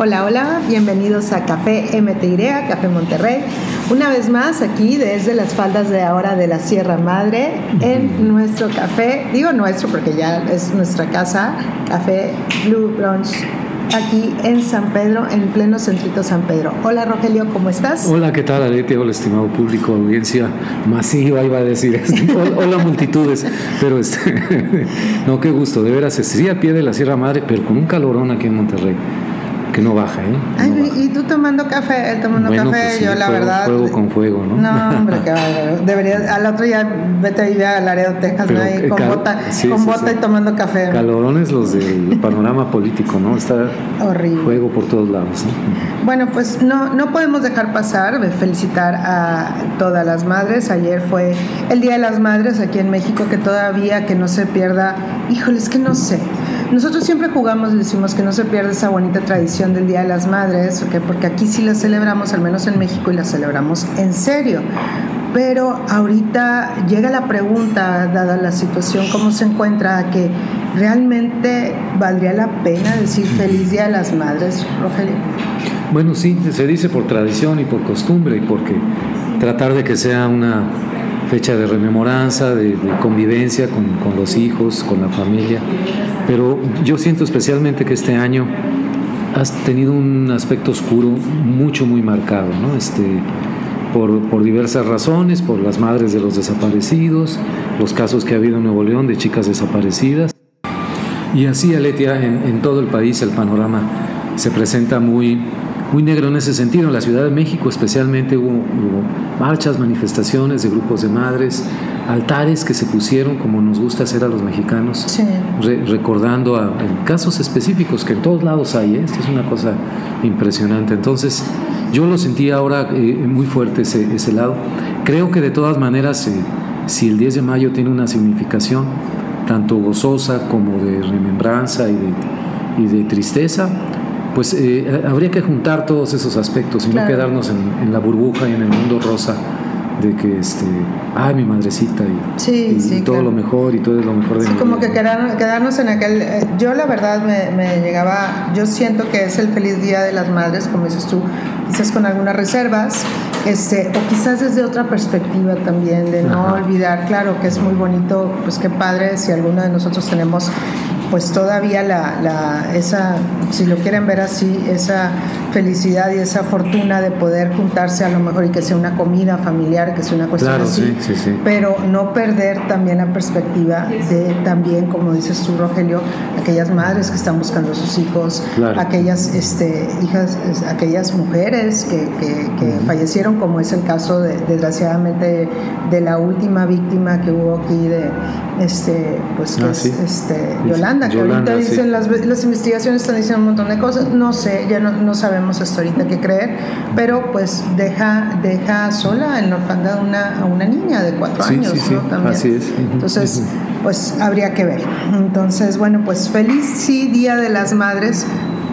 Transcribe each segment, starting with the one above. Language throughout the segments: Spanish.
Hola, hola, bienvenidos a Café MTY, Café Monterrey. Una vez más aquí desde las faldas de ahora de la Sierra Madre en nuestro café, digo nuestro porque ya es nuestra casa, Café Blue Brunch aquí en San Pedro, en pleno centrito San Pedro. Hola Rogelio, ¿cómo estás? Hola, ¿qué tal Alete? Hola, estimado público, audiencia masiva, iba a decir. Hola, multitudes. Pero este, no, qué gusto, de veras, sí a pie de la Sierra Madre, pero con un calorón aquí en Monterrey no baja, ¿eh? Ay, y tú tomando café, él tomando café, pues yo la verdad. Fuego con fuego, ¿no? No, hombre, que debería, al otro día vete a vivir a Laredo, Texas, ¿no? Ahí con bota, con bota y tomando café. Calorones los del panorama político, ¿no? Está horrible. Fuego por todos lados. Bueno, pues no, no podemos dejar pasar de felicitar a todas las madres. Ayer fue el Día de las Madres aquí en México, que todavía que no se pierda, híjole, es que no sé. Nosotros siempre jugamos y decimos que no se pierda esa bonita tradición del Día de las Madres, porque aquí sí la celebramos, al menos en México, y la celebramos en serio. Pero ahorita llega la pregunta, dada la situación, cómo se encuentra, que realmente valdría la pena decir feliz Día de las Madres, Rogelio. Bueno, sí, se dice por tradición y por costumbre y porque tratar de que sea una fecha de rememoranza, de, convivencia con, con, los hijos, con la familia. Pero yo siento especialmente que este año has tenido un aspecto oscuro mucho, muy marcado, ¿no? Este, por, por, diversas razones, por las madres de los desaparecidos, los casos que ha habido en Nuevo León de chicas desaparecidas. Y así, Aletia, en, en todo el país el panorama se presenta muy, muy negro en ese sentido. En la Ciudad de México especialmente hubo, marchas, manifestaciones de grupos de madres, altares que se pusieron, como nos gusta hacer a los mexicanos, recordando a, casos específicos que en todos lados hay. ¿eh? Esto es una cosa impresionante. Entonces, yo lo sentí ahora eh, muy fuerte ese, ese, lado. Creo que de todas maneras, eh, si el 10 de mayo tiene una significación, tanto gozosa como de remembranza y de, y de tristeza, pues eh, habría que juntar todos esos aspectos y no quedarnos en, la burbuja y en el mundo rosa de que este ay mi madrecita y, todo lo mejor y todo es lo mejor de sí, como que quedarnos en aquel eh, yo la verdad me, llegaba yo siento que es el feliz día de las madres como dices tú quizás con algunas reservas este o quizás desde otra perspectiva también de no olvidar claro que es muy bonito pues qué padre si alguno de nosotros tenemos pues todavía la, la, esa, si lo quieren ver así, esa felicidad y esa fortuna de poder juntarse a lo mejor y que sea una comida familiar, que sea una cuestión así, pero no perder también la perspectiva de también, como dices tú, Rogelio, aquellas madres que están buscando a sus hijos, aquellas este, hijas, aquellas mujeres que, que, fallecieron, como es el caso de, desgraciadamente de la última víctima que hubo aquí de este, pues que ah, es este, Yolanda, que ahorita dicen las, las investigaciones están diciendo un montón de cosas, no sé, ya no, no sabemos hasta ahorita qué creer, pero pues deja, deja sola en la orfandad una, a una niña de cuatro años, ¿no? También. Así es. Entonces, pues habría que ver. Entonces, bueno, pues feliz sí Día de las Madres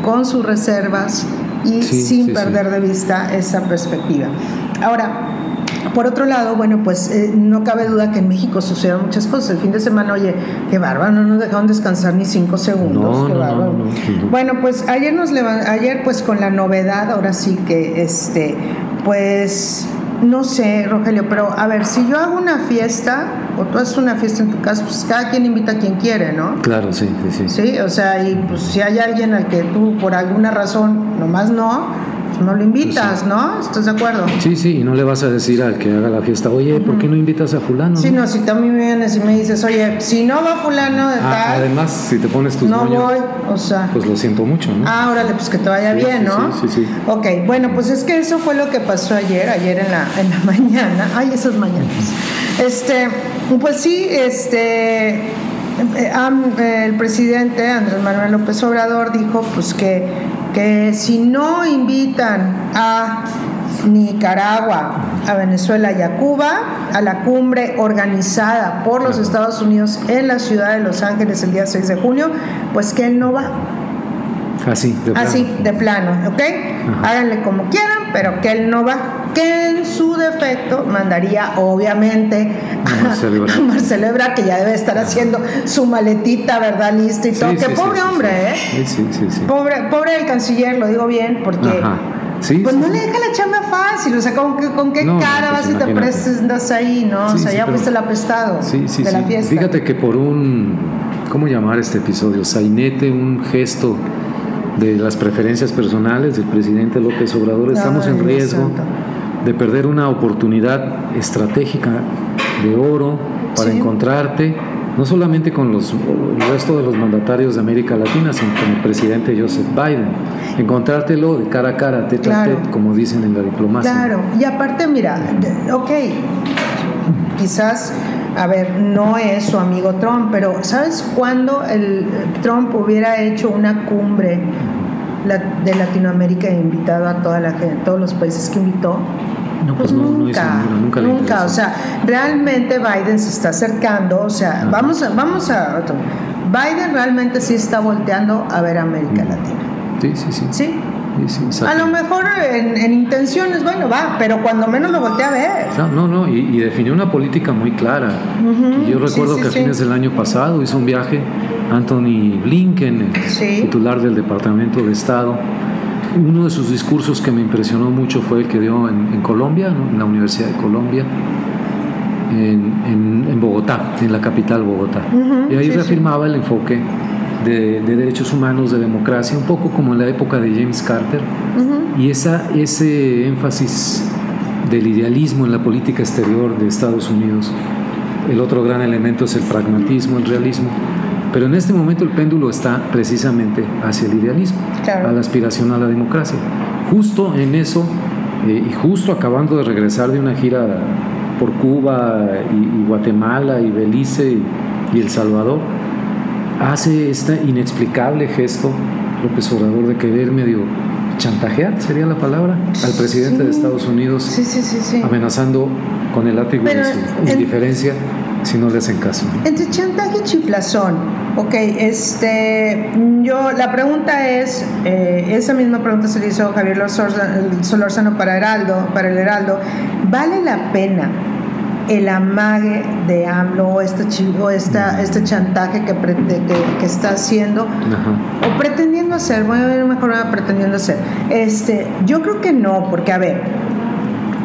con sus reservas y sin perder de vista esa perspectiva. Ahora, por otro lado, bueno, pues eh, no cabe duda que en México sucedieron muchas cosas. El fin de semana, oye, qué bárbaro, no nos dejaron descansar ni cinco segundos. bueno, pues ayer nos ayer pues con la novedad, ahora sí que este, pues no sé, Rogelio, pero a ver, si yo hago una fiesta o tú haces una fiesta en tu casa, pues cada quien invita a quien quiere, ¿no? Claro, sí, sí, sí. Sí, o sea, y pues si hay alguien al que tú por alguna razón nomás no, no lo invitas, pues ¿no? ¿Estás de acuerdo? Sí, sí, y no le vas a decir al que haga la fiesta, oye, ¿por qué no invitas a fulano? Sí, no, si también me vienes y me dices, oye, si no va fulano de ah, tal... Además, si te pones tus No voy, o sea... Pues lo siento mucho, ¿no? Ah, órale, pues que te vaya bien, ¿no? Sí, sí, sí, Ok, bueno, pues es que eso fue lo que pasó ayer, ayer en la, en la mañana. Ay, esas mañanas. Este, pues sí, este... Eh, el presidente Andrés Manuel López Obrador dijo pues que que si no invitan a Nicaragua, a Venezuela y a Cuba a la cumbre organizada por los Estados Unidos en la ciudad de Los Ángeles el día 6 de junio, pues que él no va. Así, de plano. Así, de plano, ¿ok? Háganle como quieran, pero que él no va, que en su defecto mandaría obviamente a Marcelo Ebrard, que ya debe estar haciendo su maletita, ¿verdad? Lista y todo. que pobre hombre, ¿eh? Sí, sí, sí. Pobre, pobre el canciller, lo digo bien, porque... pues no le deja la chamba fácil, o sea, ¿con, con qué cara vas y te presentas ahí, no? o sea, ya fuiste el apestado de la fiesta. Fíjate que por un, ¿cómo llamar este episodio? Sainete, un gesto de las preferencias personales del presidente López Obrador, estamos en riesgo de perder una oportunidad estratégica de oro para encontrarte no solamente con los, el resto de los mandatarios de América Latina, sino con el presidente Joseph Biden. Encontrártelo de cara a cara, tete a tete, como dicen en la diplomacia. Claro, y aparte, mira, ok, quizás, a ver, no es su amigo Trump, pero ¿sabes cuándo el Trump hubiera hecho una cumbre de Latinoamérica e invitado a toda la gente, todos los países que invitó? No, pues, pues nunca, nunca, nunca. O sea, realmente Biden se está acercando. O sea, vamos a, vamos a. Biden realmente sí está volteando a ver América Latina. Sí, sí, sí. Sí. A lo mejor en, intenciones, bueno, va, pero cuando menos lo voltea a ver. No, no, no y, definió una política muy clara. yo recuerdo que a fines del año pasado hizo un viaje Anthony Blinken, el titular del Departamento de Estado, uno de sus discursos que me impresionó mucho fue el que dio en, Colombia, en la Universidad de Colombia, en, Bogotá, en la capital Bogotá. y ahí reafirmaba el enfoque de, derechos humanos, de democracia, un poco como en la época de James Carter, y esa, ese énfasis del idealismo en la política exterior de Estados Unidos. El otro gran elemento es el pragmatismo, el realismo. Pero en este momento el péndulo está precisamente hacia el idealismo, a la aspiración a la democracia. Justo en eso, eh, y justo acabando de regresar de una gira por Cuba y, Guatemala y Belice y, El Salvador, hace este inexplicable gesto López Obrador de querer medio chantajear, sería la palabra, al presidente de Estados Unidos, amenazando con el látigo de su indiferencia si no le hacen caso. Entre chantaje y chiflazón, ok, este, yo, la pregunta es, eh, esa misma pregunta se le hizo Javier Solórzano para, Heraldo, para el Heraldo, ¿vale la pena el amague de AMLO o este, esta, este chantaje que, que, está haciendo o pretendiendo hacer, voy a ver mejor pretendiendo hacer. Este, yo creo que no, porque a ver,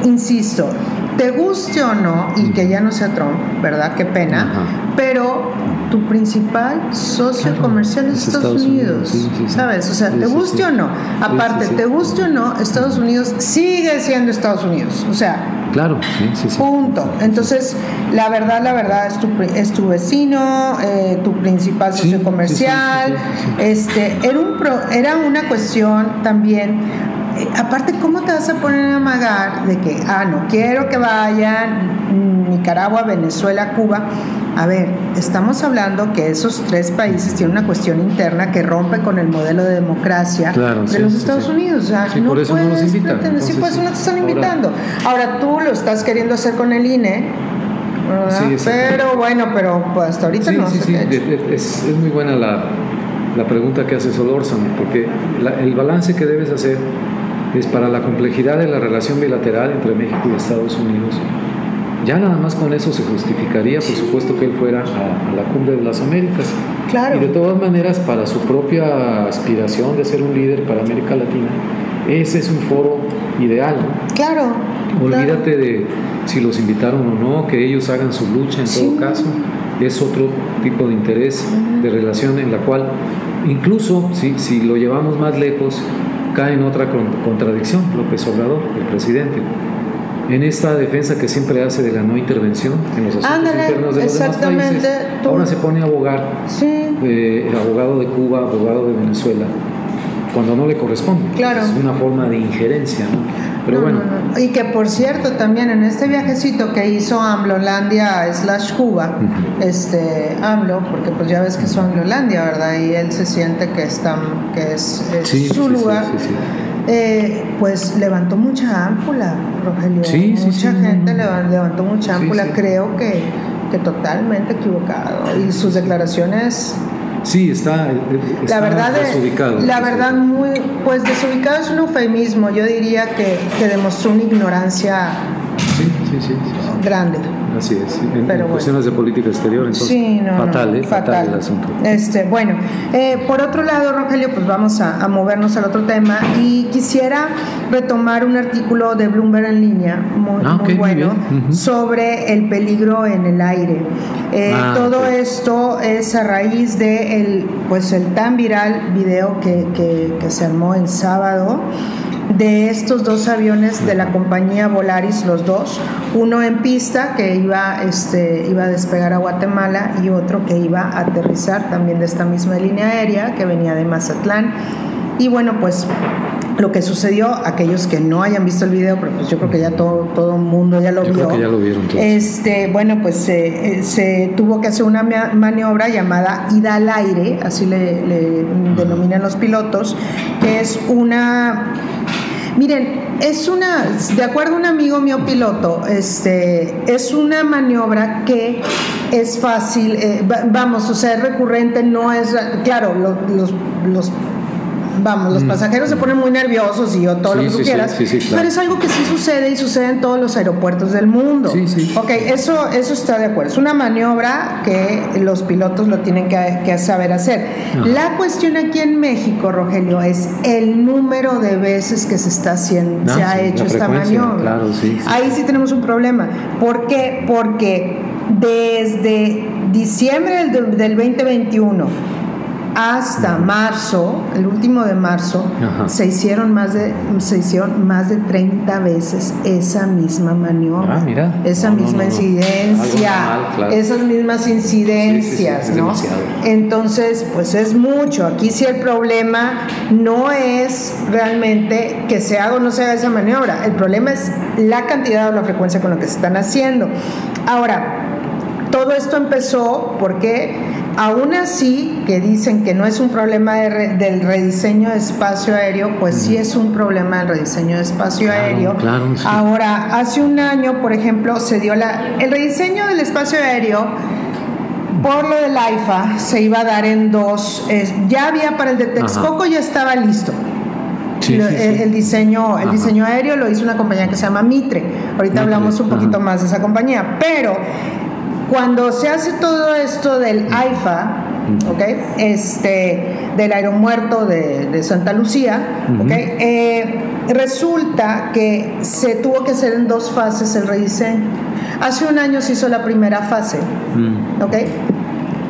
insisto, te guste o no, y que ya no sea Trump, ¿verdad? Qué pena, pero tu principal socio comercial es Estados, Unidos, ¿sabes? O sea, te guste o no. Aparte, te guste o no, Estados Unidos sigue siendo Estados Unidos, o sea... Claro, sí, sí, Punto. Entonces, la verdad, la verdad, es tu, es tu vecino, eh, tu principal socio comercial. Este, era, un era una cuestión también aparte, ¿cómo te vas a poner a amagar de que, ah, no quiero que vayan Nicaragua, Venezuela, Cuba? A ver, estamos hablando que esos tres países tienen una cuestión interna que rompe con el modelo de democracia de los Estados Unidos. O sea, no por eso no los invitan. sí, por eso no te están invitando. Ahora, tú lo estás queriendo hacer con el INE. pero bueno, pero pues, hasta ahorita no. Sí, sí, es, es, muy buena la, la pregunta que hace Solórzano, porque el balance que debes hacer es para la complejidad de la relación bilateral entre México y Estados Unidos. Ya nada más con eso se justificaría, por supuesto, que él fuera a, la cumbre de las Américas. Claro. Y de todas maneras, para su propia aspiración de ser un líder para América Latina, ese es un foro ideal. Claro. Olvídate de si los invitaron o no, que ellos hagan su lucha en todo caso. Es otro tipo de interés, de relación en la cual, incluso si, si lo llevamos más lejos, cae en otra contradicción López Obrador, el presidente. En esta defensa que siempre hace de la no intervención en los asuntos internos de los demás países, ahora se pone a abogar, eh, el abogado de Cuba, abogado de Venezuela, cuando no le corresponde. Claro. Es una forma de injerencia, ¿no? Pero bueno. y que por cierto, también en este viajecito que hizo AMLOlandia slash Cuba, este AMLO, porque pues ya ves que es Anglolandia, ¿verdad? Y él se siente que, está, que es, su lugar. Eh, pues levantó mucha ámpula, Rogelio. mucha gente levantó mucha ámpula. Creo que, que totalmente equivocado. Y sus declaraciones Sí, está, eh, está la verdad desubicado. La verdad, muy, pues desubicado es un eufemismo. Yo diría que, que demostró una ignorancia sí, sí, sí, grande. Así es. En, cuestiones de política exterior, entonces. Sí, no, fatal, ¿eh? fatal. fatal. el asunto. Este, bueno, eh, por otro lado, Rogelio, pues vamos a, a, movernos al otro tema y quisiera retomar un artículo de Bloomberg en línea, muy, Ah, muy bueno, sobre el peligro en el aire. Eh, Ah, todo esto es a raíz de el, pues el tan viral video que, que, que se armó el sábado de estos dos aviones de la compañía Volaris, los dos, uno en pista que iba, este, iba a despegar a Guatemala y otro que iba a aterrizar también de esta misma línea aérea que venía de Mazatlán. Y bueno, pues lo que sucedió, aquellos que no hayan visto el video, pero pues yo creo que ya todo todo el mundo ya lo Yo vio. creo que ya lo vieron todos. Este, bueno, pues eh, eh, se tuvo que hacer una maniobra llamada ida al aire, así le, le denominan los pilotos, que es una Miren, es una, de acuerdo a un amigo mío piloto, este, es una maniobra que es fácil, eh, va- vamos, o sea, es recurrente, no es, claro, lo- los, los vamos, los pasajeros se ponen muy nerviosos y yo todo lo Mm. Que tú sí, sí, quieras, sí, claro. pero es algo que sí sucede y sucede en todos los aeropuertos del mundo. Sí, sí. Ok, eso, eso está de acuerdo. Es una maniobra que los pilotos lo tienen que, que saber hacer. Ajá. La cuestión aquí en México, Rogelio, es el número de veces que se está haciendo, Ah, se ha hecho esta maniobra. claro. Ahí sí tenemos un problema. ¿Por qué? Porque desde diciembre del, del 2021 hasta marzo, el último de marzo, Ajá. se hicieron más de se hicieron más de 30 veces esa misma maniobra. Ah, mira. Esa No, misma no, no. incidencia, claro. esas mismas incidencias, Sí, sí, sí, ¿no? Entonces, pues es mucho. Aquí sí el problema no es realmente que se haga o no se haga esa maniobra. El problema es la cantidad o la frecuencia con la que se están haciendo. Ahora, todo esto empezó porque aún así que dicen que no es un problema de re- del rediseño de espacio aéreo, pues sí es un problema del rediseño de espacio Claro, aéreo. claro, sí. Ahora, hace un año, por ejemplo, se dio la el rediseño del espacio aéreo por lo del AIFA se iba a dar en dos, eh, ya había para el de Texcoco ya estaba listo. Sí, el, sí. el diseño, el Ajá. diseño aéreo lo hizo una compañía que se llama Mitre. Ahorita Mitre, hablamos un poquito ajá. más de esa compañía. Pero cuando se hace todo esto del AIFA, Ujú. ¿ok? Este, del aeromuerto de, de Santa Lucía, Ujú. ¿ok? Eh, resulta que se tuvo que hacer en dos fases el rediseño. Hace un año se hizo la primera fase, Mm. ¿ok?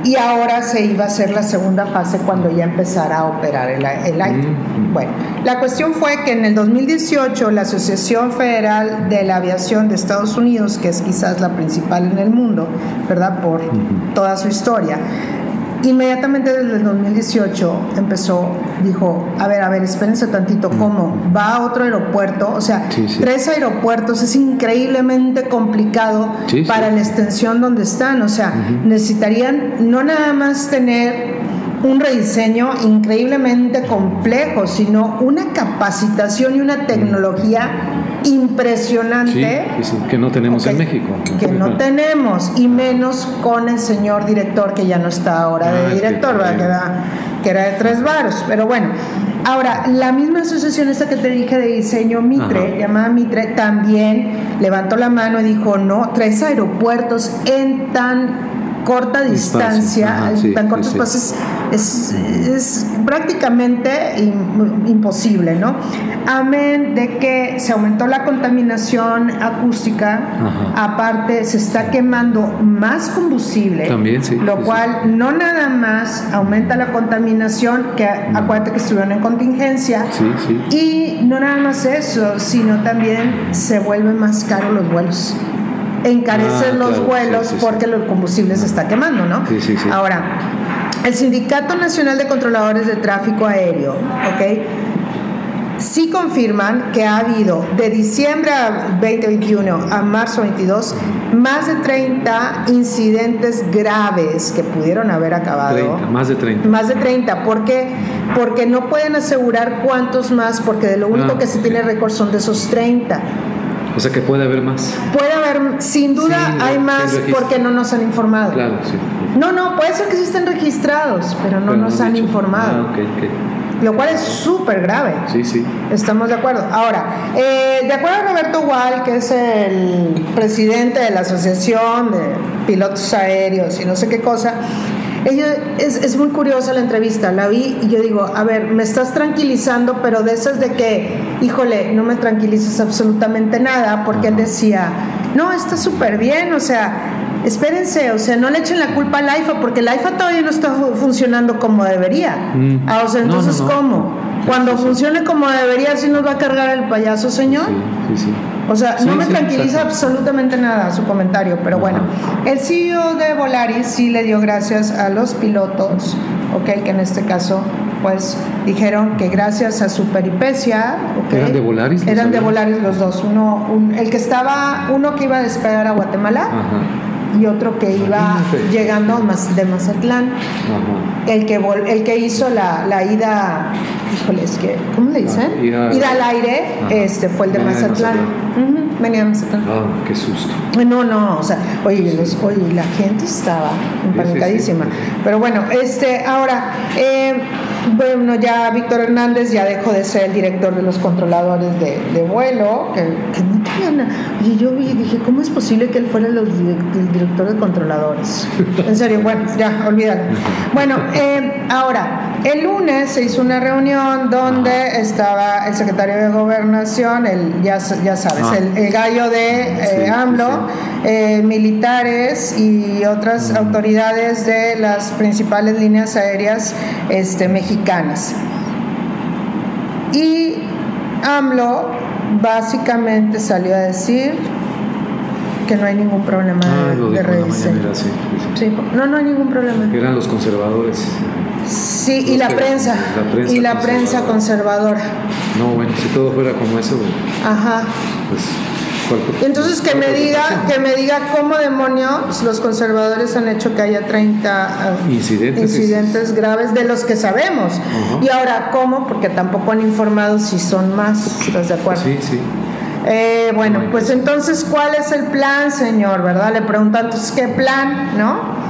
Y ahora se iba a hacer la segunda fase cuando ya empezara a operar el, el AIFA. Mm. Bueno, la cuestión fue que en el 2018 la Asociación Federal de la Aviación de Estados Unidos, que es quizás la principal en el mundo, ¿verdad? Por toda su historia, inmediatamente desde el 2018 empezó, dijo, a ver, a ver, espérense tantito, ¿cómo? ¿Va a otro aeropuerto? O sea, Sí, sí. tres aeropuertos es increíblemente complicado Sí, para la extensión donde están. O sea, necesitarían no nada más tener un rediseño increíblemente complejo, sino una capacitación y una tecnología Sí, impresionante sí, sí, que no tenemos en México. que no tenemos, y menos con el señor director que ya no está ahora Ah, de director, que- que, era, que era de tres varos. Pero bueno, ahora, la misma asociación esta que te dije de diseño Mitre, Ajá. llamada Mitre, también levantó la mano y dijo, no, tres aeropuertos en tan corta Espacio, distancia, ajá, sí, tan sí, es, es prácticamente im- imposible, ¿no? Amén de que se aumentó la contaminación acústica, Ajá. aparte se está quemando más combustible, También, sí, lo cual no nada más aumenta la contaminación, que acuérdate que estuvieron en contingencia, Sí, sí. y no nada más eso, sino también se vuelven más caros los vuelos. Encarecen Ah, los claro, vuelos sí, sí, sí. porque el combustible se está quemando, ¿no? Sí, sí, sí. Ahora, el Sindicato Nacional de Controladores de Tráfico Aéreo, ¿ok? Sí confirman que ha habido de diciembre a 2021 a marzo 22 más de 30 incidentes graves que pudieron haber acabado. 30, más de 30. Más de 30, ¿por qué? Porque no pueden asegurar cuántos más, porque de lo único Ah, que se tiene récord son de esos 30. O sea que puede haber más. Puede haber, sin duda hay más porque no nos han informado. Claro, sí. No, no, puede ser que sí estén registrados, pero no nos han informado. Ah, okay, okay. Lo cual es súper grave. Sí, sí. Estamos de acuerdo. Ahora, eh, de acuerdo a Roberto Wall, que es el presidente de la Asociación de Pilotos Aéreos y no sé qué cosa, ella, es, es, muy curiosa la entrevista, la vi y yo digo, a ver, me estás tranquilizando, pero de esas de que, híjole, no me tranquilizas absolutamente nada, porque él decía, no, está súper bien, o sea, espérense, o sea, no le echen la culpa al IFA, porque el IFA todavía no está funcionando como debería. Mm. Ah, o sea, entonces, ¿cómo? Cuando funcione como debería, ¿sí nos va a cargar el payaso, señor? Sí, sí, sí. O sea, no me tranquiliza absolutamente nada su comentario, pero bueno, el CEO de Volaris sí le dio gracias a los pilotos, ok, que en este caso pues dijeron que gracias a su peripecia, okay, ¿eran de Volaris? Eran de Volaris los dos, uno, el que estaba, uno que iba a despegar a Guatemala. y otro que iba llegando más de Mazatlán. El que el que hizo la, la ida híjole, es que, ¿cómo le dicen? ir, al aire, este fue el de Mazatlán. venía de Mazatlán. Ah, qué susto. No, no, o sea, oye, oye la gente estaba empanicadísima. Pero bueno, este, ahora, eh, bueno, ya Víctor Hernández ya dejó de ser el director de los controladores de, de vuelo, que, no tenía nada. Oye, yo vi, dije, ¿cómo es posible que él fuera el director de controladores? En serio, bueno, ya, olvídalo. Bueno, eh, ahora, el lunes se hizo una reunión donde estaba el secretario de Gobernación, el, ya, ya sabes, ah. el, gallo de eh, AMLO, eh, militares y otras autoridades de las principales líneas aéreas este, mexicanas. Y AMLO básicamente salió a decir que no hay ningún problema ah, de, de Sí, no, no hay ningún problema. Eran los conservadores. Sí, y la prensa, Y la prensa conservadora. No, bueno, si todo fuera como eso, Ajá. pues entonces que me diga que me diga cómo demonios los conservadores han hecho que haya 30 ah, incidentes, incidentes graves de los que sabemos. Y ahora cómo, porque tampoco han informado si son más, ¿estás de acuerdo? Sí, sí. Eh, bueno, pues entonces, ¿cuál es el plan, señor? ¿Verdad? Le preguntan, entonces, ¿qué plan? ¿No?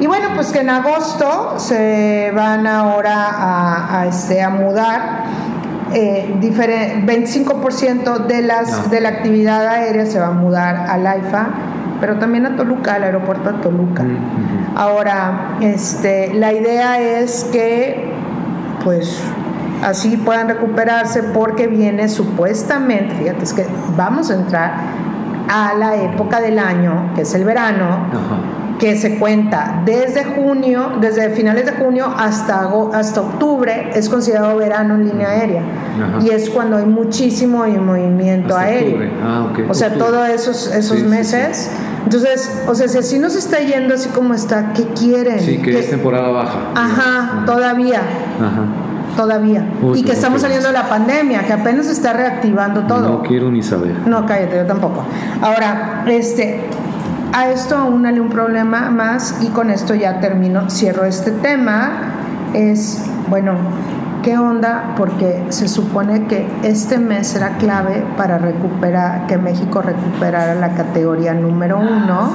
Y bueno, pues que en agosto se van ahora a, a, este, a mudar. Eh, 25% de, las, de la actividad aérea se va a mudar al AIFA, pero también a Toluca, al aeropuerto de Toluca. Ahora, este, la idea es que, pues, así puedan recuperarse porque viene supuestamente, fíjate, es que vamos a entrar a la época del año, que es el verano que se cuenta desde junio, desde finales de junio hasta, hasta octubre, es considerado verano en línea aérea. Y es cuando hay muchísimo movimiento aéreo. Ah, o sea, todos esos, esos meses. Entonces, o sea, si así nos está yendo así como está, ¿qué quieren? Sí, que, es temporada baja. Ajá, todavía. Ajá todavía. y que estamos saliendo de la pandemia, que apenas se está reactivando todo. No quiero ni saber. No, cállate, yo tampoco. Ahora, este, a esto aúnale un problema más y con esto ya termino, cierro este tema. Es, bueno, ¿qué onda? Porque se supone que este mes será clave para recuperar, que México recuperara la categoría número uno.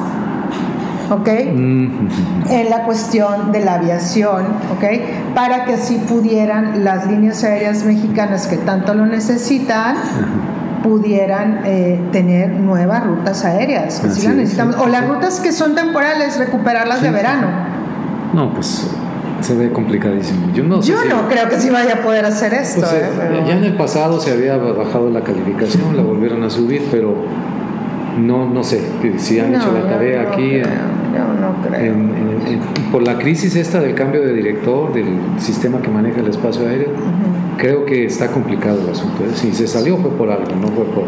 ¿ok? En la cuestión de la aviación, ¿ok? Para que así pudieran las líneas aéreas mexicanas que tanto lo necesitan, pudieran eh, tener nuevas rutas aéreas que sí necesitamos. O las rutas que son temporales, recuperarlas de verano. No, pues se ve complicadísimo. Yo no, Yo no creo que sí vaya a poder hacer esto. Pues, eh, ya en el pasado se había bajado la calificación, la volvieron a subir, pero no, no sé si han hecho la tarea aquí. no creo. por la crisis esta del cambio de director del sistema que maneja el espacio aéreo, creo que está complicado el asunto. ¿eh? Si se salió fue por algo, no fue por,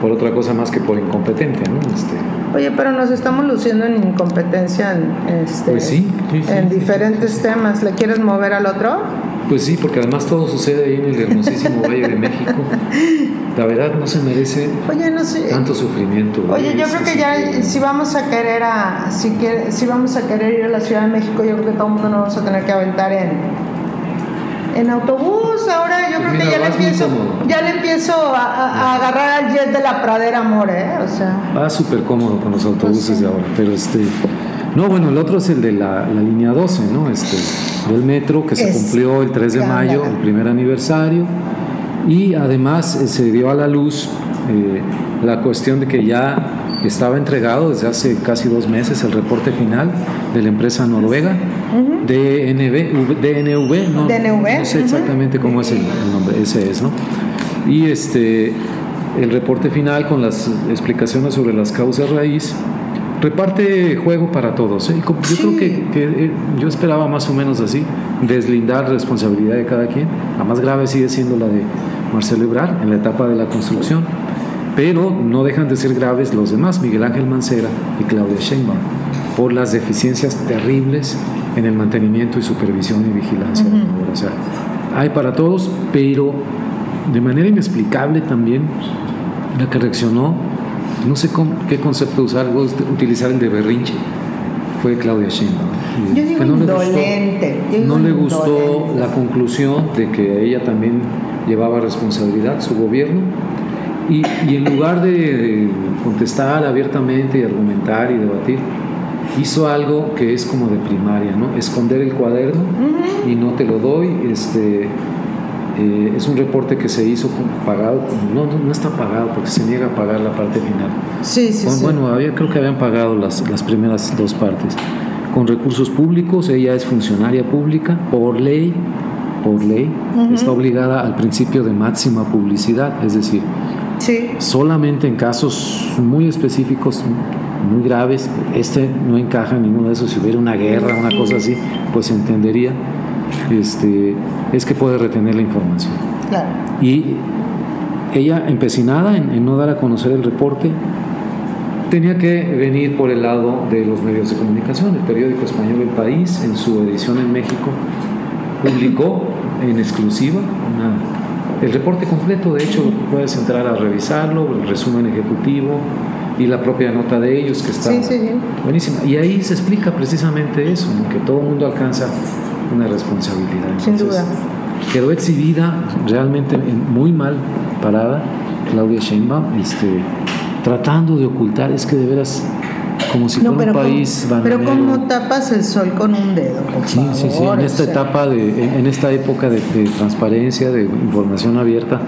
por otra cosa más que por incompetencia. ¿no? Este, Oye, pero nos estamos luciendo en incompetencia en, este, pues sí, en diferentes temas. ¿Le quieres mover al otro? Pues sí, porque además todo sucede ahí en el hermosísimo Valle de México. La verdad no se merece tanto sufrimiento. Oye, yo creo que ya si vamos a querer a si, si vamos a querer ir a la Ciudad de México, yo creo que todo el mundo nos vamos a tener que aventar en en autobús. Ahora yo creo que ya la empiezo, ya le empiezo a, agarrar al jet de la pradera amor, ¿eh? O sea. Va súper cómodo con los autobuses pues de ahora, pero este. No, bueno, el otro es el de la, línea 12, ¿no? Este, del metro, que se cumplió el 3 de mayo, el primer aniversario, y además eh, se dio a la luz eh, la cuestión de que ya estaba entregado desde hace casi dos meses el reporte final de la empresa noruega, DNV, DNV, no, no sé exactamente cómo es el, nombre, ese es, ¿no? Y este, el reporte final con las explicaciones sobre las causas raíz reparte juego para todos. ¿eh? Yo creo que, que, eh, yo esperaba más o menos así, deslindar responsabilidad de cada quien. La más grave sigue siendo la de Marcelo Ebrard en la etapa de la construcción pero no dejan de ser graves los demás, Miguel Ángel Mancera y Claudia Sheinbaum, por las deficiencias terribles en el mantenimiento y supervisión y vigilancia. O sea, hay para todos, pero de manera inexplicable también la que reaccionó, no sé qué concepto usar, utilizar el de berrinche, fue Claudia Sheinbaum. Yo digo no indolente. Le gustó, no le gustó la conclusión de que ella también llevaba responsabilidad, su gobierno, y, en lugar de contestar abiertamente y argumentar y debatir, hizo algo que es como de primaria, ¿no? Esconder el cuaderno y no te lo doy. Este, eh, es un reporte que se hizo pagado, no, no, está pagado porque se niega a pagar la parte final. Sí, sí, bueno, Había, creo que habían pagado las, las primeras dos partes. Con recursos públicos, ella es funcionaria pública por ley, por ley, está obligada al principio de máxima publicidad, es decir, Solamente en casos muy específicos, muy graves, este no encaja en ninguno de esos. Si hubiera una guerra, una cosa así, pues entendería. Este, es que puede retener la información. Y ella, empecinada en, no dar a conocer el reporte, tenía que venir por el lado de los medios de comunicación. El periódico español El País, en su edición en México, publicó en exclusiva una el reporte completo, de hecho, puedes entrar a revisarlo, el resumen ejecutivo y la propia nota de ellos que está buenísima. Y ahí se explica precisamente eso, que todo el mundo alcanza una responsabilidad. Sin duda. Quedó exhibida realmente muy mal parada Claudia Sheinbaum, este, tratando de ocultar, es que de veras como si fuera un país Pero ¿cómo tapas el sol con un dedo? sí, sí, sí, en esta etapa, de, en esta época de, transparencia, de información abierta,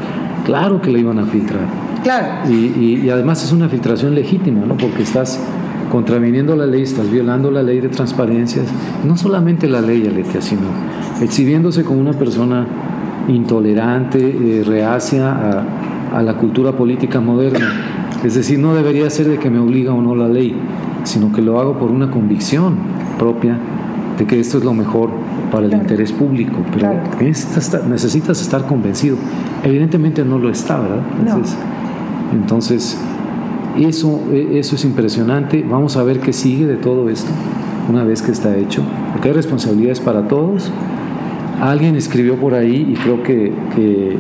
claro que la iban a filtrar. Claro. Y, y, además es una filtración legítima, ¿no? Porque estás contraviniendo la ley, estás violando la ley de transparencia, no solamente la ley, Aletia, sino exhibiéndose como una persona intolerante, eh, reacia a, a la cultura política moderna. Es decir, no debería ser de que me obliga o no la ley, sino que lo hago por una convicción propia de que esto es lo mejor para el interés público, pero necesitas estar convencido. Evidentemente no lo está, ¿verdad? Entonces, eso, e, eso es impresionante. Vamos a ver qué sigue de todo esto una vez que está hecho, porque hay responsabilidades para todos. Alguien escribió por ahí y creo que, que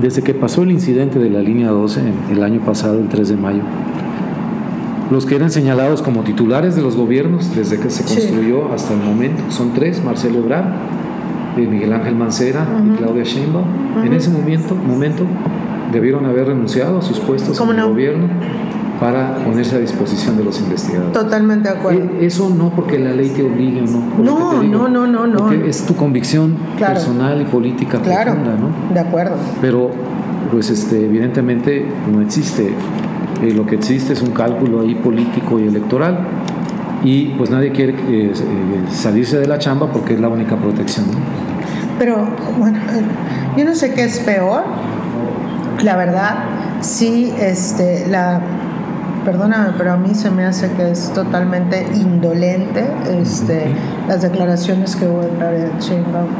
desde que pasó el incidente de la línea 12 el año pasado, el 3 de mayo, los que eran señalados como titulares de los gobiernos desde que se construyó hasta el momento son tres, Marcelo Ebrard, eh, Miguel Ángel Mancera y Claudia Sheinbaum. En ese momento, momento debieron haber renunciado a sus puestos en el gobierno para ponerse a disposición de los investigadores. Totalmente de acuerdo. Eh, eso no porque la ley te obligue, no. No, no, no, no, no. es tu convicción personal y política claro, profunda, ¿no? De acuerdo. Pero, pues, este, evidentemente no existe eh, lo que existe es un cálculo ahí político y electoral y pues nadie quiere eh, salirse de la chamba porque es la única protección. Pero bueno, yo no sé qué es peor, la verdad, si este, la perdóname, pero a mí se me hace que es totalmente indolente este, las declaraciones que hubo en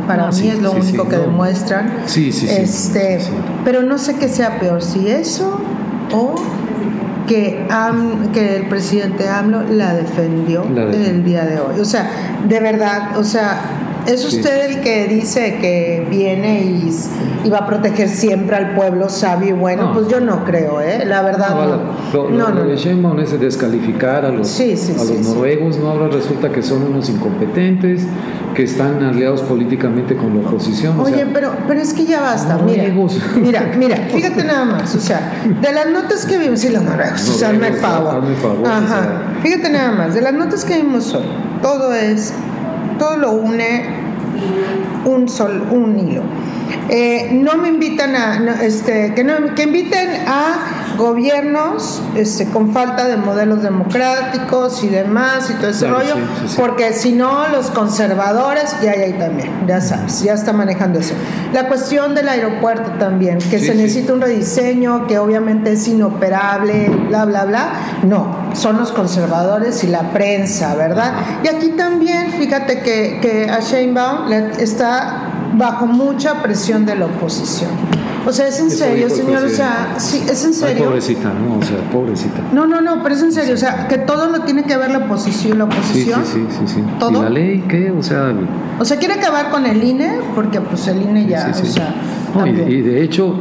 Para ah, mí es lo único que demuestran. Sí, sí, este, Pero no sé qué sea peor, si eso o que, que el presidente AMLO la defendió. el día de hoy. O sea, de verdad, o sea, ¿Es usted el que dice que viene y, va a proteger siempre al pueblo sabio y bueno? Pues yo no creo, ¿eh? La verdad no. no, no, no, es descalificar a los, a los noruegos, ¿no? Ahora resulta que son unos incompetentes, que están aliados políticamente con la oposición. Oye, pero, pero es que ya basta, mira, mira, mira, fíjate nada más, o sea, de las notas que vimos, sí, los noruegos, o sea, me favor. Ajá, fíjate nada más, de las notas que vimos hoy, todo es todo lo une un sol, un hilo. Eh, no me invitan a, este, que, no, que inviten a gobiernos este, con falta de modelos democráticos y demás y todo ese rollo, porque si no, los conservadores, ya hay ahí también, ya sabes, ya está manejando eso. La cuestión del aeropuerto también, que se necesita un rediseño, que obviamente es inoperable, bla, bla, bla. No, son los conservadores y la prensa, ¿verdad? Y aquí también, fíjate que, que a Sheinbaum está bajo mucha presión de la oposición. O sea, es en serio, señor, o sea, sí, es en serio. pobrecita, ¿no? O sea, pobrecita. No, no, no, pero es en serio, o sea, que todo lo tiene que ver la oposición, la oposición. Sí, sí, sí, sí. ¿Todo? ¿Y la ley qué? O sea... O sea, quiere acabar con el INE, porque pues el INE ya, o sea... y, de hecho,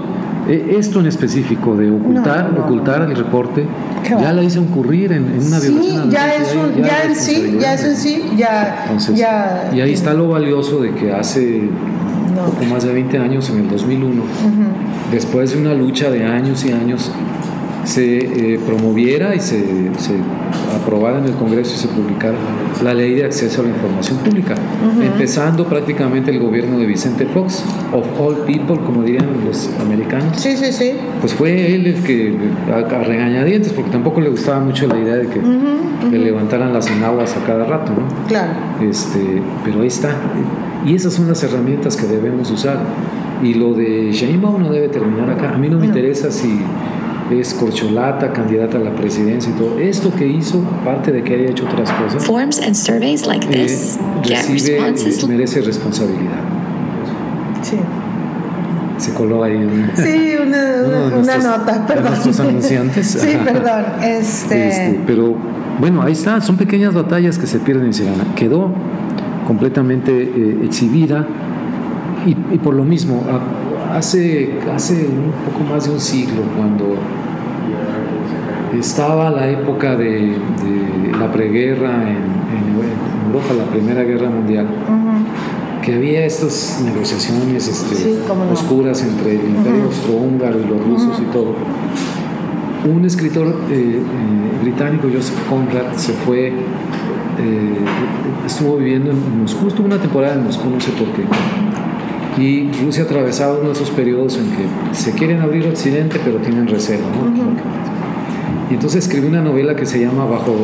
e, esto en específico de ocultar, ocultar el reporte, ya la hizo ocurrir en, una violación. Sí, ya, es un, ya, en sí, ya es en sí, ya, ya. Y ahí está lo valioso de que hace poco más de 20 años, en el 2001, después de una lucha de años y años, se eh, promoviera y se, se, aprobara en el Congreso y se publicara la ley de acceso a la información pública, empezando prácticamente el gobierno de Vicente Fox, of all people, como dirían los americanos. Sí, sí, sí. Pues fue él el que, a, regañadientes, porque tampoco le gustaba mucho la idea de que le levantaran las enaguas a cada rato, ¿no? Claro. Este, pero ahí está. Y esas son las herramientas que debemos usar. Y lo de Sheinbaum no debe terminar acá. A mí no me interesa si es corcholata, candidata a la presidencia y todo. Esto que hizo, aparte de que haya hecho otras cosas, Forms and surveys like eh, this recibe, eh, merece responsabilidad. Sí. Se coló ahí una, sí, una, una, nota, perdón. nuestros anunciantes. sí, perdón. Este... este... pero bueno, ahí está, son pequeñas batallas que se pierden en Sirana. Quedó completamente eh, exhibida y, por lo mismo, hace, hace un poco más de un siglo, cuando estaba la época de, la preguerra en, Europa, la Primera Guerra Mundial, que había estas negociaciones este, oscuras entre el Imperio Austrohúngaro y los rusos y todo. Un escritor eh, eh, británico, Joseph Conrad, se fue eh, estuvo viviendo en Moscú, estuvo una temporada en Moscú, no sé por qué. Y Rusia atravesaba uno de esos periodos en que se quieren abrir Occidente, pero tienen reserva. Y entonces escribió una novela que se llama Bajo,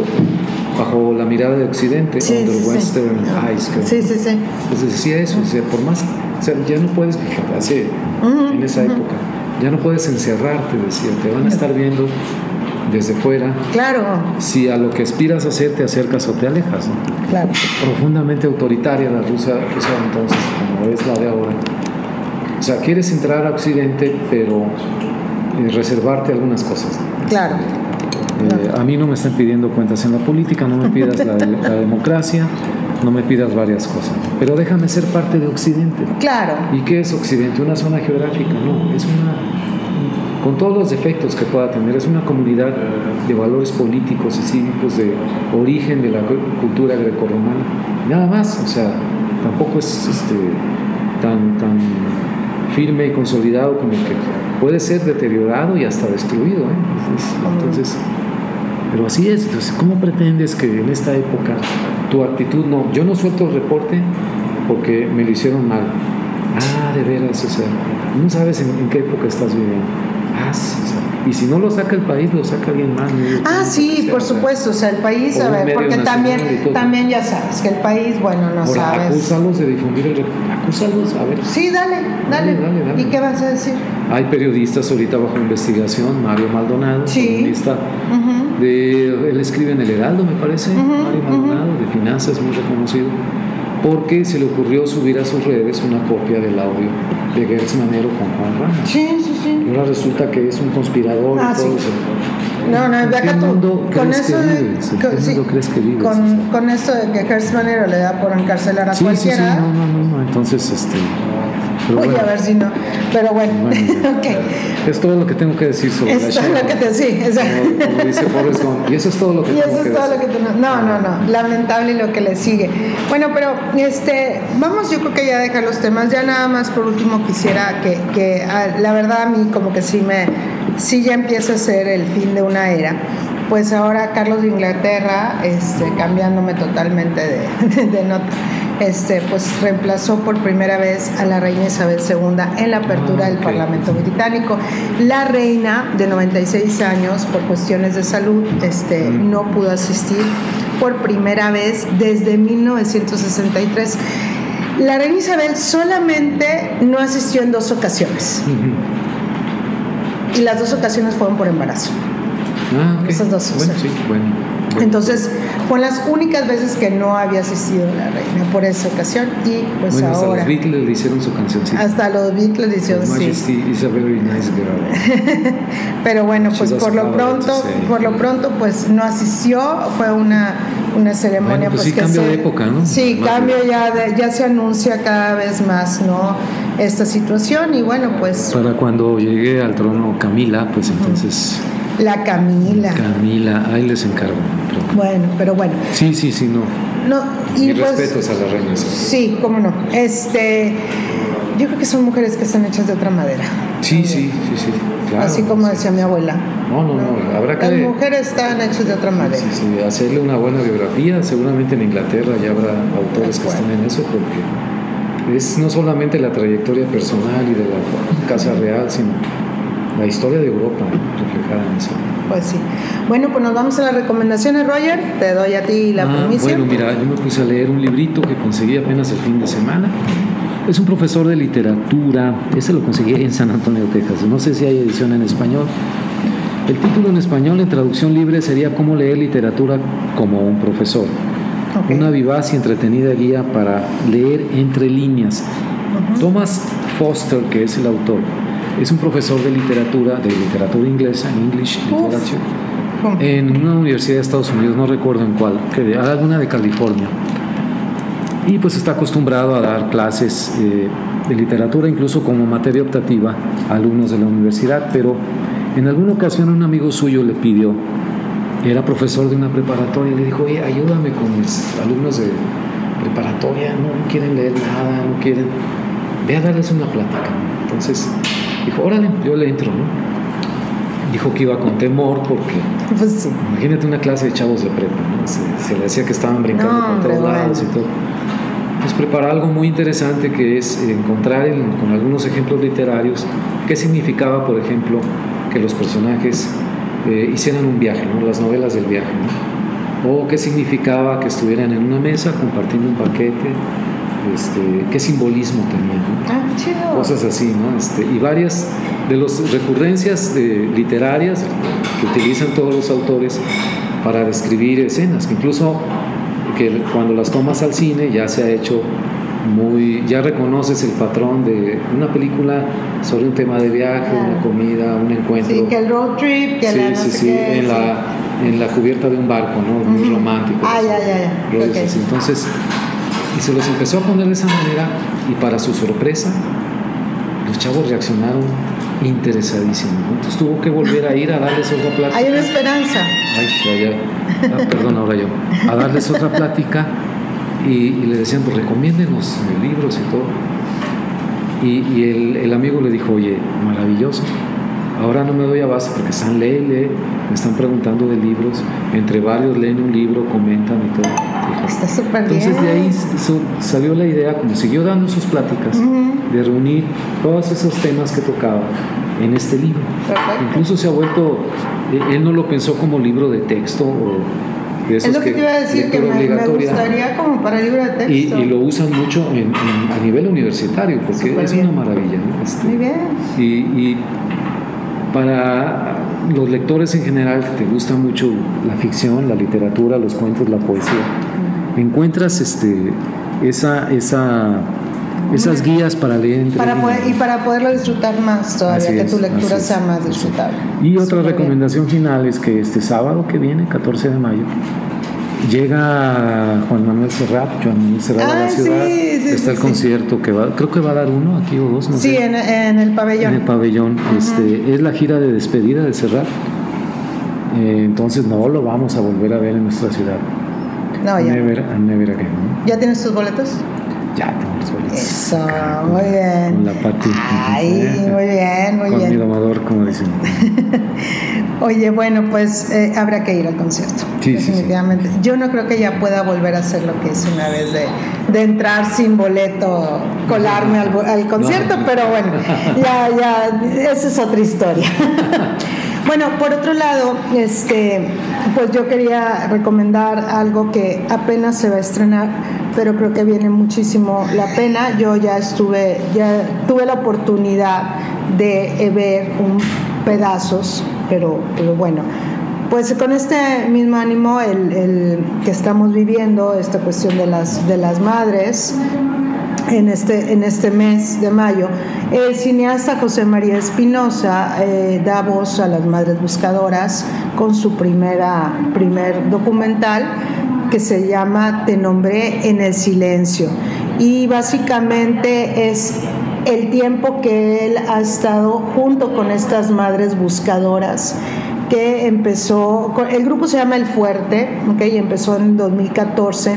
Bajo la mirada de Occidente, Under Western Eyes. Sí, sí, sí. Entonces decía eso, por más, ya no puedes, hace, en esa época, ya no puedes encerrarte, decía, te van a estar viendo desde fuera. Claro. Si a lo que aspiras a hacer te acercas o te alejas. Claro. Profundamente autoritaria la Rusia, entonces, como es la de ahora. O sea, quieres entrar a Occidente, pero eh, reservarte algunas cosas. Claro. Eh, a mí no me están pidiendo cuentas en la política, no me pidas la, la, democracia, no me pidas varias cosas, pero déjame ser parte de Occidente. Claro. ¿Y qué es Occidente? ¿Una zona geográfica? No, es una con todos los defectos que pueda tener. Es una comunidad de valores políticos y cívicos de origen de la cultura grecorromana. Nada más, o sea, tampoco es este, tan, tan firme y consolidado como que puede ser deteriorado y hasta destruido. ¿eh? Entonces, pero así es. Entonces, ¿cómo pretendes que en esta época tu actitud no? Yo no suelto el reporte porque me lo hicieron mal. Ah, de veras, o sea, no sabes en qué época estás viviendo y si no lo saca el país, lo saca alguien más. Ah, sí, por supuesto. O sea, el país, a ver, porque también, también ya sabes que el país, bueno, no Ahora, sabes. Acúsalos de difundir el. Acúsalos, a ver. Sí, dale, dale. ¿Y qué vas a decir? Hay periodistas ahorita bajo investigación, Mario Maldonado, periodista. De, él escribe en El Heraldo, me parece, Mario Maldonado, de finanzas, muy reconocido porque se le ocurrió subir a sus redes una copia del audio de Gertz Manero con Juan Ramos. Sí, sí, sí. Y ahora resulta que es un conspirador y ah, todo eso. No, no, ¿en deja qué tú. Con eso de- con- sí, crees que vives? Con, con esto de que Hearst Manero le da por encarcelar a sí, sí, sí, cualquiera. no, no, no, no, entonces, este... pero Uy, bueno, a ver si no. Pero bueno, Bueno, ok. Es todo lo que tengo que decir sobre la Esto es lo que te sí. Como, como dice Forrest Gump. Y eso es todo lo que Y tengo eso que es todo lo decir. que tú no. No, no. Lamentable lo que le sigue. Bueno, pero este, vamos, yo creo que ya dejar los temas. Ya nada más por último quisiera que, que ah, la verdad a mí como que sí me, sí ya empieza a ser el fin de una era. Pues ahora Carlos de Inglaterra, este, cambiándome totalmente de, de, de nota, este, pues reemplazó por primera vez a la reina Isabel II en la apertura Ah, del. Parlamento británico. La reina de 96 años, por cuestiones de salud, este, Mm. no pudo asistir por primera vez desde 1963. La reina Isabel solamente no asistió en dos ocasiones Ujú. y las dos ocasiones fueron por embarazo. Ah, ok. Esas dos, Bueno, sí, bueno. Entonces, fueron las únicas veces que no había asistido la reina por esa ocasión y pues bueno, hasta ahora los Beatles le hicieron su cancioncita. hasta los Beatles His hicieron sí. Nice. Pero bueno, pues por lo pronto, por lo pronto, pues no asistió, fue una, una ceremonia Bueno, pues sí, que cambio se- de época, ¿no? Sí, Más cambio ya, de- ya se anuncia cada vez más, ¿no? Esta situación y bueno, pues Para cuando llegue al trono Camila, pues entonces la Camila. Camila, ahí les encargo. Pero- Bueno, pero bueno, Sí, sí, sí, no. no y Mis pues respetos a la reina. Isabel. sí, cómo no. Este, yo creo que son mujeres que están hechas de otra madera. Sí, sí, sí, sí. Claro, Así como sí. decía mi abuela. No, no, no, habrá que- Las mujeres están hechas de otra madera. Sí, sí, hacerle una buena biografía. Seguramente en Inglaterra ya habrá autores que estén en eso porque es no solamente la trayectoria personal y de la casa real, sino la historia de Europa reflejada en eso. Pues sí. Bueno, pues nos vamos a las recomendaciones, Roger. Te doy a ti la Ah, bueno, mira, yo me puse a leer un librito que conseguí apenas el fin de semana. Es un profesor de literatura, ese lo conseguí en San Antonio, Texas. No sé si hay edición en español. El título en español en traducción libre sería Cómo leer literatura como un profesor. Una vivaz y entretenida guía para leer entre líneas. Thomas Foster, que es el autor, es un profesor de literatura, de literatura inglesa, English. Literature, en una universidad de Estados Unidos, no recuerdo en cuál, que alguna de California. Y pues está acostumbrado a dar clases eh, de literatura, incluso como materia optativa, a alumnos de la universidad, pero en alguna ocasión un amigo suyo le pidió, era profesor de una preparatoria, y le dijo, oye, ayúdame con mis alumnos de preparatoria, no quieren leer nada, no quieren, ve a darles una plática. Entonces dijo, órale, yo le entro, ¿no? Dijo que iba con temor porque Pues sí. Imagínate una clase de chavos de prepa, ¿no? se, se le decía que estaban brincando No, por todos lados bueno. y todo. Pues preparó algo muy interesante que es encontrar en- con algunos ejemplos literarios qué significaba, por ejemplo, que los personajes eh, hicieran un viaje, ¿no? las novelas del viaje, ¿no? o qué significaba que estuvieran en una mesa compartiendo un paquete, este, qué simbolismo tenía. ¿no? Ah, chido. cosas así, ¿no? Este, y varias de las recurrencias de- literarias que utilizan todos los autores para describir escenas, que incluso que cuando las tomas al cine ya se ha hecho muy, ya reconoces el patrón de una película sobre un tema de viaje, Claro. una comida, un encuentro. Sí, que el road trip, que Sí, la no sí, sé sí, qué, en, sí. la, en la cubierta de un barco, ¿no? Muy Ujú. romántico. Ah, ya, ya, ya. rollos Ok. así. Entonces, y se los empezó a poner de esa manera y para su sorpresa, los chavos reaccionaron interesadísimos. ¿no? Entonces tuvo que volver a ir a darles otra plática. Hay una esperanza. Ay, ya. Ah, perdón, ahora yo. A darles otra plática y, y le decían, pues recomiéndenos libros y todo. Y, y el, el amigo le dijo, oye, maravilloso. Ahora no me doy abasto porque están lee, lee, me están preguntando de libros, entre varios leen un libro, comentan y todo. Está súper bien. entonces de ahí salió la idea, como siguió dando sus pláticas, Ujú. de reunir todos esos temas que tocaba en este libro. Perfecto. Incluso se ha vuelto, eh, él no lo pensó como libro de texto o Es lo que te iba a decir, que me, me gustaría como para libro de texto. Y, y lo usan mucho en- en- a nivel universitario, porque Súper es bien. una maravilla. ¿no? Este, Muy bien. y, y para los lectores en general que te gusta mucho la ficción, la literatura, los cuentos, la poesía, encuentras este, esa, esa esas guías para leer entre para poder, y para poderlo disfrutar más todavía, Así que es, tu lectura sea más disfrutable. Y otra bien. recomendación final es que este sábado que viene, 14 de mayo, llega Juan Manuel Serrat, Juan Manuel Serrat a la sí, ciudad. sí, Está sí, el concierto que va, creo que va a dar uno aquí o dos, no Sí, sé. en, en el pabellón. en el pabellón. este, es la gira de despedida de Serrat. Eh, entonces no lo vamos a volver a ver en nuestra ciudad. no, ya. Never, never again. ¿no? ¿Ya tienes tus boletos? Ya tengo los boletos. Eso, Con- muy Con bien. la Pati. Ay, muy bien, muy Con mi bien. domador, como dicen. Oye, bueno, pues eh, habrá que ir al concierto. Sí, sí, sí. definitivamente. Yo no creo que ya pueda volver a hacer lo que hice una vez de, de entrar sin boleto, colarme al, al concierto, No. pero bueno, ya, ya, esa es otra historia. bueno, por otro lado, este, pues yo quería recomendar algo que apenas se va a estrenar, pero creo que viene muchísimo la pena. Yo ya estuve, ya tuve la oportunidad de ver un pedazos, pero, bueno. Pues con este mismo ánimo el que estamos viviendo, esta cuestión de las, de las madres, en este, en este mes de mayo. El cineasta José María Espinosa eh, da voz a las madres buscadoras con su primera, primer documental que se llama Te nombré en el silencio. Y básicamente es el tiempo que él ha estado junto con estas madres buscadoras que empezó, el grupo se llama El Fuerte, ¿ok? y empezó en 2014.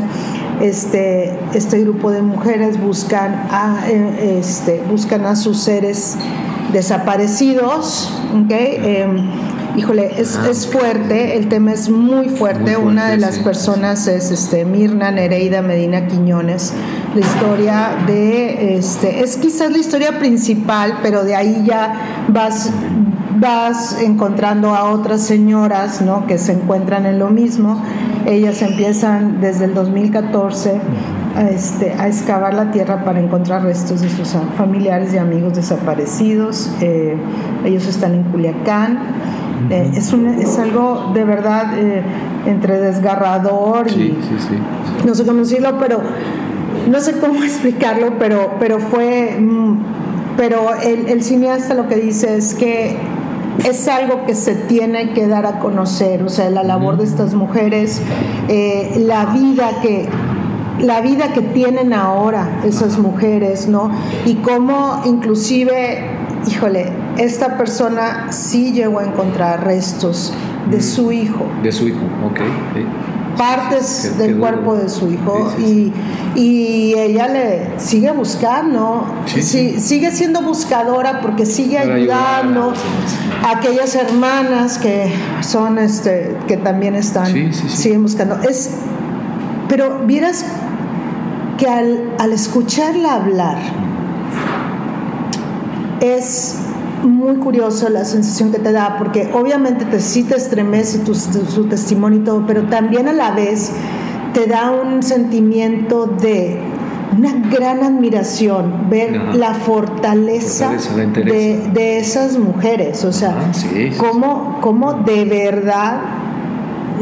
Este, este grupo de mujeres buscan a, eh, este, buscan a sus seres desaparecidos, ¿ok? Em, híjole, es, es fuerte, el tema es muy fuerte. Muy fuerte, Una de las sí. personas es este, Mirna Nereida Medina Quiñones. La historia de, este, es quizás la historia principal, pero de ahí ya vas vas encontrando a otras señoras ¿no? que se encuentran en lo mismo. Ellas empiezan desde el 2014 a, este, a excavar la tierra para encontrar restos de sus familiares y amigos desaparecidos. Eh, ellos están en Culiacán. Eh, es, un- es algo de verdad eh, entre desgarrador y Sí, sí, sí. no sé cómo decirlo, pero no sé cómo explicarlo, pero, pero fue, mm, pero el, el cineasta lo que dice es que es algo que se tiene que dar a conocer, o sea, la labor de estas mujeres, eh, la vida que la vida que tienen ahora esas mujeres, ¿no? Y cómo inclusive, híjole, esta persona sí llegó a encontrar restos de su hijo De su hijo, ok. sí. partes Qué- del qué cuerpo de su hijo Sí, sí, y, y ella le sigue buscando, Sí, sigue siendo buscadora porque sigue Para ayudando a aquellas hermanas que son este que también están Sí, sí, sí. siguen buscando. Es pero vieras que al, al escucharla hablar es muy curioso la sensación que te da, porque obviamente te, sí te estremece tu, tu- su testimonio y todo, pero también a la vez te da un sentimiento de una gran admiración, ver Ajá. la fortaleza, Fortaleza, la de, esas mujeres, o sea, Ah, sí, cómo, cómo de verdad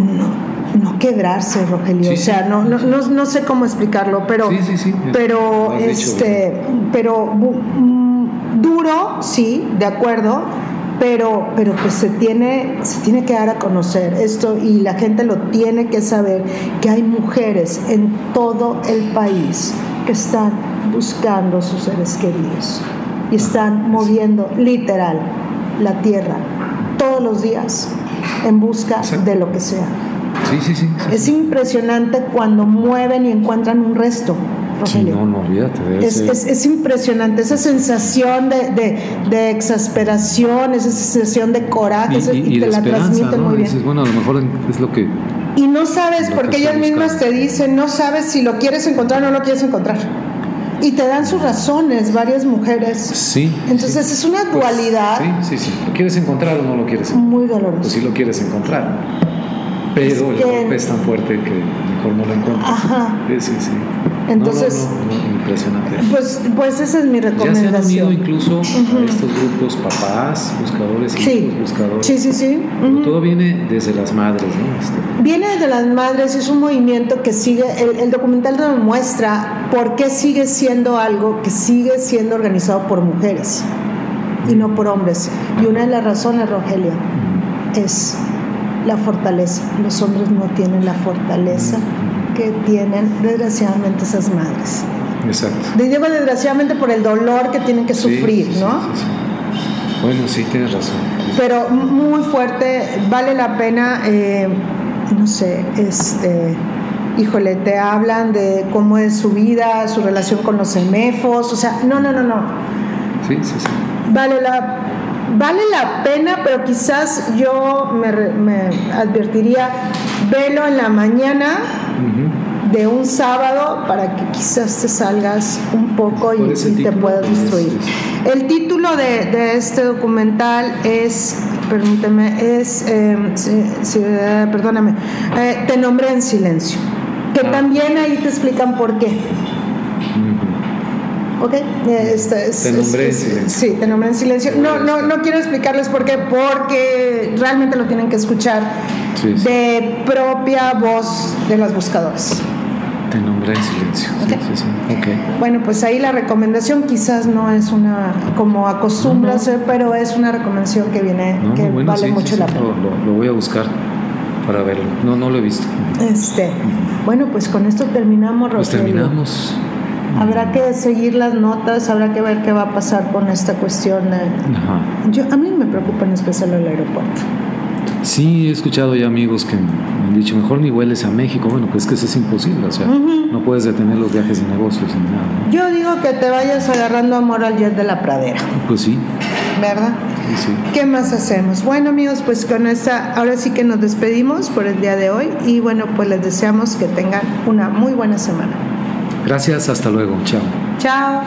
no, no quebrarse, Rogelio. Sí, o sea, no, no, no, no sé cómo explicarlo, pero, Sí, sí, sí. pero este, pero duro, sí, de acuerdo. Pero, pero pues se tiene, se tiene que dar a conocer esto y la gente lo tiene que saber que hay mujeres en todo el país que están buscando sus seres queridos y están moviendo literal la tierra todos los días en busca de lo que sea. Sí, sí. sí. Es impresionante cuando mueven y encuentran un resto. Sí, Rogelio. no, no, olvídate. debe Es, es- es impresionante esa sensación de, de- de exasperación, esa sensación de coraje, y, esa- y- y, y te de la transmiten ¿no? muy bien. Dices, bueno, a lo mejor es lo que... Y no sabes, porque que ellas estoy mismas te buscando. dicen, no sabes si lo quieres encontrar o no lo quieres encontrar. Y te dan sus razones, varias mujeres. Sí. Entonces sí. es una Pues, dualidad sí, sí, sí. ¿Lo quieres encontrar o no lo quieres encontrar? muy Pues dolorosa. sí lo quieres encontrar. Pero Es el que- golpe es tan fuerte que mejor no lo encuentras. Ajá. Sí, sí, sí. Entonces- no, no, no, impresionante. Pues, pues esa es mi Ya se han unido recomendación. incluso a estos grupos papás, buscadores, Sí, hijos, buscadores. sí, sí, sí. Todo viene desde las madres, ¿no? Este, Viene desde las madres, es un movimiento que sigue, el, el documental nos muestra por qué sigue siendo algo que sigue siendo organizado por mujeres y no por hombres. Y una de las razones, Rogelio, es la fortaleza. Los hombres no tienen la fortaleza que tienen desgraciadamente esas madres. exacto. Les desgraciadamente por el dolor que tienen que sufrir, sí, sí, ¿no? sí. Bueno, sí, tienes razón. pero muy fuerte, vale la pena, eh, no sé, este, híjole, te hablan de cómo es su vida, su relación con los emefos, o sea, no, no, no, no, Sí, sí, sí. vale la, vale la pena, pero quizás yo me, me advertiría, velo en la mañana de un sábado para que quizás te salgas un poco y, ¿Cuál es el y te puedas Es- destruir. es- El título de, de este documental es, permíteme, es, eh, sí, eh, perdóname, eh, Te nombré en silencio, que Ah. también ahí te explican por qué. ¿Ok? Este es- Te nombré en silencio. Sí, te nombré en silencio. No, no, no quiero explicarles por qué, porque realmente lo tienen que escuchar Sí, sí. de propia voz de las buscadoras. Te nombré en silencio. Sí. Bueno, pues ahí la recomendación quizás no es una como acostumbra No, no. ser, pero es una recomendación que viene, No, que bueno, vale mucho la pena. Lo, voy a buscar para verlo. No, no lo he visto. Este, bueno, pues con esto terminamos, Pues Rogelio. terminamos. Habrá que seguir las notas, habrá que ver qué va a pasar con esta cuestión. Ajá. Yo, a mí me preocupa en especial el aeropuerto. Sí, he escuchado ya amigos que me han dicho, mejor ni vueles a México. Bueno, pues que eso es imposible. O sea, no puedes detener los viajes de negocios ni nada. ¿no? Yo digo que te vayas agarrando amor al jet de la pradera, Pues sí, ¿verdad? sí, sí. ¿Qué más hacemos? Bueno amigos, pues con esta, ahora sí que nos despedimos por el día de hoy y bueno, pues les deseamos que tengan una muy buena semana. Gracias, hasta luego. Chao. Chao.